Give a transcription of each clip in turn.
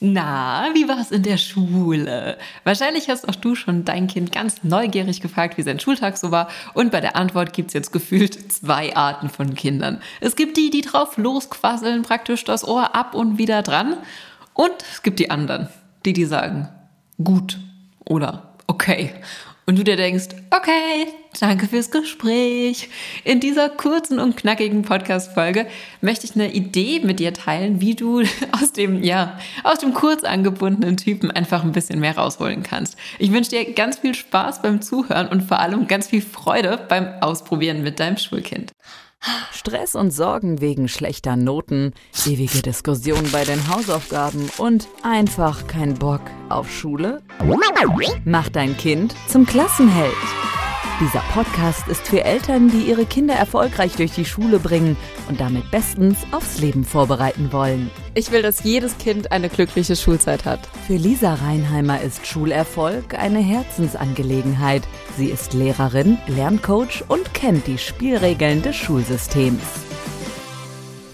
Na, wie war es in der Schule? Wahrscheinlich hast auch du schon dein Kind ganz neugierig gefragt, wie sein Schultag so war. Und bei der Antwort gibt es jetzt gefühlt zwei Arten von Kindern. Es gibt die, die drauf losquasseln, praktisch das Ohr ab und wieder dran. Und es gibt die anderen, die, die sagen, gut oder okay und du dir denkst, okay, danke fürs Gespräch. In dieser kurzen und knackigen Podcast-Folge möchte ich eine Idee mit dir teilen, wie du aus dem, ja, aus dem kurz angebundenen Typen einfach ein bisschen mehr rausholen kannst. Ich wünsche dir ganz viel Spaß beim Zuhören und vor allem ganz viel Freude beim Ausprobieren mit deinem Schulkind. Stress und Sorgen wegen schlechter Noten, ewige Diskussionen bei den Hausaufgaben und einfach kein Bock auf Schule? Mach dein Kind zum Klassenheld. Dieser Podcast ist für Eltern, die ihre Kinder erfolgreich durch die Schule bringen und damit bestens aufs Leben vorbereiten wollen. Ich will, dass jedes Kind eine glückliche Schulzeit hat. Für Lisa Reinheimer ist Schulerfolg eine Herzensangelegenheit. Sie ist Lehrerin, Lerncoach und kennt die Spielregeln des Schulsystems.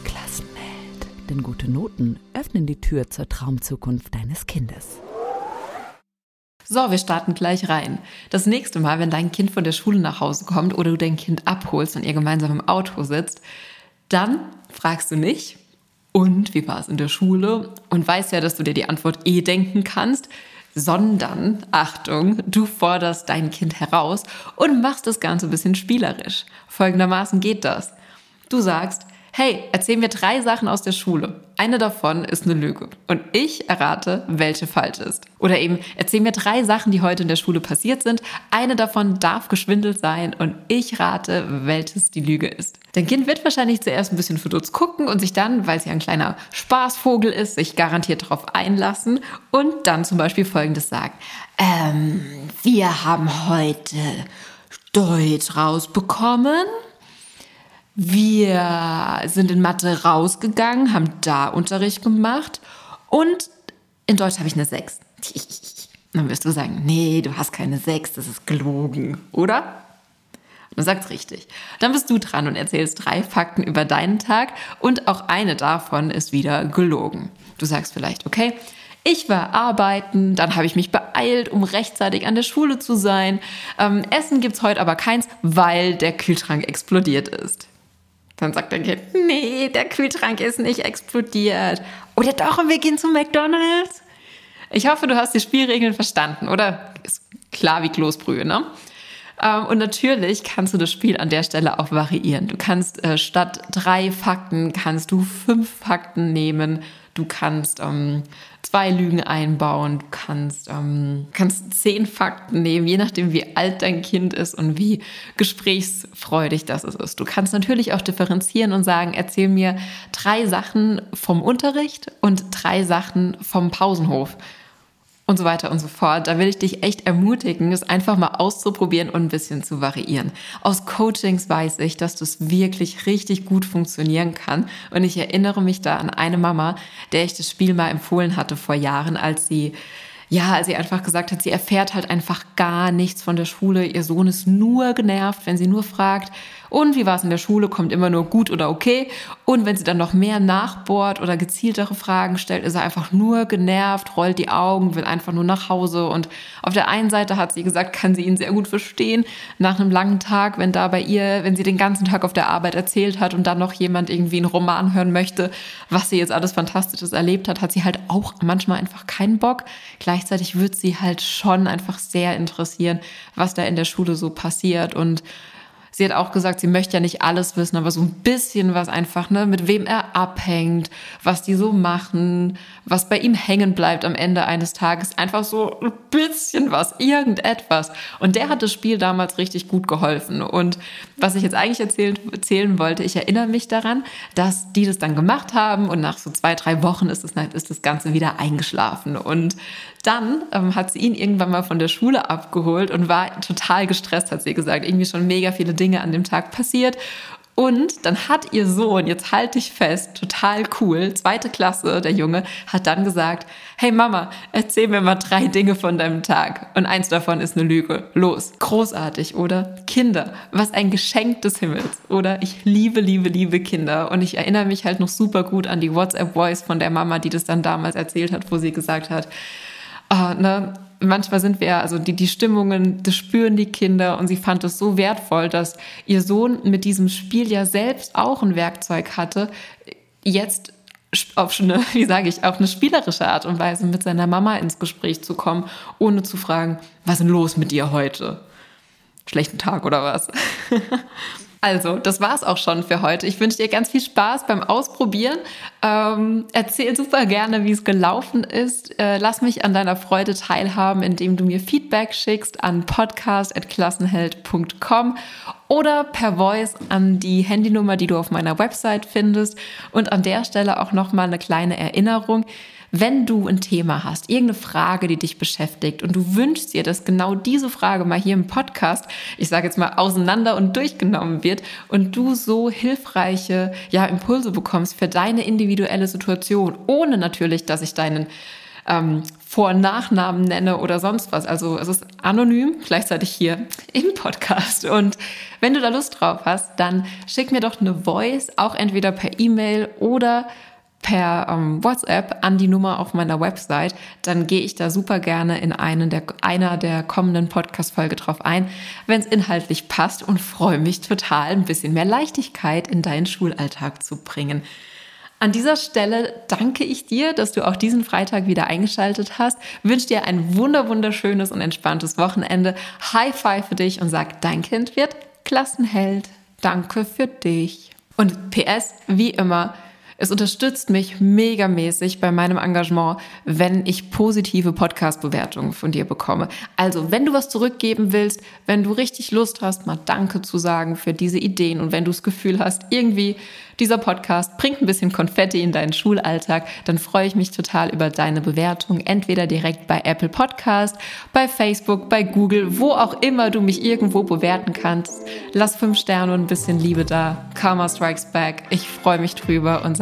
Klassenheld. Denn gute Noten öffnen die Tür zur Traumzukunft deines Kindes. So, wir starten gleich rein. Das nächste Mal, wenn dein Kind von der Schule nach Hause kommt oder du dein Kind abholst und ihr gemeinsam im Auto sitzt, dann fragst du nicht, und wie war es in der Schule? Und weißt ja, dass du dir die Antwort eh denken kannst, sondern, Achtung, du forderst dein Kind heraus und machst das Ganze ein bisschen spielerisch. Folgendermaßen geht das. Du sagst, hey, erzähl mir drei Sachen aus der Schule. Eine davon ist eine Lüge. Und ich errate, welche falsch ist. Oder eben, erzähl mir drei Sachen, die heute in der Schule passiert sind. Eine davon darf geschwindelt sein und ich rate, welches die Lüge ist. Dein Kind wird wahrscheinlich zuerst ein bisschen verdutzt gucken und sich dann, weil sie ein kleiner Spaßvogel ist, sich garantiert darauf einlassen und dann zum Beispiel Folgendes sagen. Ähm, wir haben heute Deutsch rausbekommen. Wir sind in Mathe rausgegangen, haben da Unterricht gemacht und in Deutsch habe ich eine 6. Dann wirst du sagen, nee, du hast keine 6, das ist gelogen, oder? Dann sagt's richtig. Dann bist du dran und erzählst drei Fakten über deinen Tag und auch eine davon ist wieder gelogen. Du sagst vielleicht, okay, ich war arbeiten, dann habe ich mich beeilt, um rechtzeitig an der Schule zu sein. Ähm, Essen gibt's heute aber keins, weil der Kühlschrank explodiert ist. Dann sagt dein Kind, nee, der Kühlschrank ist nicht explodiert. Oder doch, und wir gehen zu McDonald's? Ich hoffe, du hast die Spielregeln verstanden, oder? Ist klar wie Kloßbrühe, ne? Ähm, und natürlich kannst du das Spiel an der Stelle auch variieren. Du kannst äh, statt drei Fakten, kannst du fünf Fakten nehmen. Du kannst ähm, zwei Lügen einbauen, du kannst, ähm, kannst zehn Fakten nehmen, je nachdem, wie alt dein Kind ist und wie gesprächsfreudig das ist. Du kannst natürlich auch differenzieren und sagen, erzähl mir drei Sachen vom Unterricht und drei Sachen vom Pausenhof und so weiter und so fort. Da will ich dich echt ermutigen, es einfach mal auszuprobieren und ein bisschen zu variieren. Aus Coachings weiß ich, dass das wirklich richtig gut funktionieren kann. Und ich erinnere mich da an eine Mama, der ich das Spiel mal empfohlen hatte vor Jahren, als sie ja, als sie einfach gesagt hat, sie erfährt halt einfach gar nichts von der Schule. Ihr Sohn ist nur genervt, wenn sie nur fragt, und wie war es in der Schule, kommt immer nur gut oder okay. Und wenn sie dann noch mehr nachbohrt oder gezieltere Fragen stellt, ist er einfach nur genervt, rollt die Augen, will einfach nur nach Hause. Und auf der einen Seite hat sie gesagt, kann sie ihn sehr gut verstehen. Nach einem langen Tag, wenn da bei ihr, wenn sie den ganzen Tag auf der Arbeit erzählt hat und dann noch jemand irgendwie einen Roman hören möchte, was sie jetzt alles Fantastisches erlebt hat, hat sie halt auch manchmal einfach keinen Bock. Gleichzeitig wird sie halt schon einfach sehr interessieren, was da in der Schule so passiert und sie hat auch gesagt, sie möchte ja nicht alles wissen, aber so ein bisschen was einfach, ne, mit wem er abhängt, was die so machen, was bei ihm hängen bleibt am Ende eines Tages. Einfach so ein bisschen was, irgendetwas. Und der hat das Spiel damals richtig gut geholfen. Und was ich jetzt eigentlich erzählen, erzählen wollte, ich erinnere mich daran, dass die das dann gemacht haben und nach so zwei, drei Wochen ist das, ist das Ganze wieder eingeschlafen. Und dann ähm, hat sie ihn irgendwann mal von der Schule abgeholt und war total gestresst, hat sie gesagt. Irgendwie schon mega viele Dinge an dem Tag passiert. Und dann hat ihr Sohn, jetzt halte ich fest, total cool, zweite Klasse, der Junge, hat dann gesagt, hey Mama, erzähl mir mal drei Dinge von deinem Tag. Und eins davon ist eine Lüge. Los. Großartig, oder? Kinder, was ein Geschenk des Himmels, oder? Ich liebe, liebe, liebe Kinder. Und ich erinnere mich halt noch super gut an die WhatsApp-Voice von der Mama, die das dann damals erzählt hat, wo sie gesagt hat, oh, ne, manchmal sind wir, also die, die Stimmungen, das spüren die Kinder und sie fand es so wertvoll, dass ihr Sohn mit diesem Spiel ja selbst auch ein Werkzeug hatte, jetzt auf eine, wie sage ich, auf eine spielerische Art und Weise mit seiner Mama ins Gespräch zu kommen, ohne zu fragen, was ist denn los mit dir heute? Schlechten Tag oder was? Also, das war's auch schon für heute. Ich wünsche dir ganz viel Spaß beim Ausprobieren. Ähm, erzähl super gerne, wie es gelaufen ist. Äh, lass mich an deiner Freude teilhaben, indem du mir Feedback schickst an podcast.klassenheld.com oder per Voice an die Handynummer, die du auf meiner Website findest. Und an der Stelle auch nochmal eine kleine Erinnerung. Wenn du ein Thema hast, irgendeine Frage, die dich beschäftigt und du wünschst dir, dass genau diese Frage mal hier im Podcast, ich sage jetzt mal, auseinander und durchgenommen wird und du so hilfreiche ja, Impulse bekommst für deine individuelle Situation, ohne natürlich, dass ich deinen ähm, Vor- und Nachnamen nenne oder sonst was. Also es ist anonym, gleichzeitig hier im Podcast. Und wenn du da Lust drauf hast, dann schick mir doch eine Voice, auch entweder per E-Mail oder per ähm, WhatsApp an die Nummer auf meiner Website, dann gehe ich da super gerne in einen der, einer der kommenden Podcast-Folge drauf ein, wenn es inhaltlich passt und freue mich total, ein bisschen mehr Leichtigkeit in deinen Schulalltag zu bringen. An dieser Stelle danke ich dir, dass du auch diesen Freitag wieder eingeschaltet hast. Wünsche dir ein wunder wunderschönes und entspanntes Wochenende. High Five für dich und sag, dein Kind wird Klassenheld. Danke für dich. Und PS, wie immer, es unterstützt mich megamäßig bei meinem Engagement, wenn ich positive Podcast-Bewertungen von dir bekomme. Also, wenn du was zurückgeben willst, wenn du richtig Lust hast, mal Danke zu sagen für diese Ideen und wenn du das Gefühl hast, irgendwie dieser Podcast bringt ein bisschen Konfetti in deinen Schulalltag, dann freue ich mich total über deine Bewertung, entweder direkt bei Apple Podcast, bei Facebook, bei Google, wo auch immer du mich irgendwo bewerten kannst. Lass fünf Sterne und ein bisschen Liebe da. Karma Strikes Back. Ich freue mich drüber und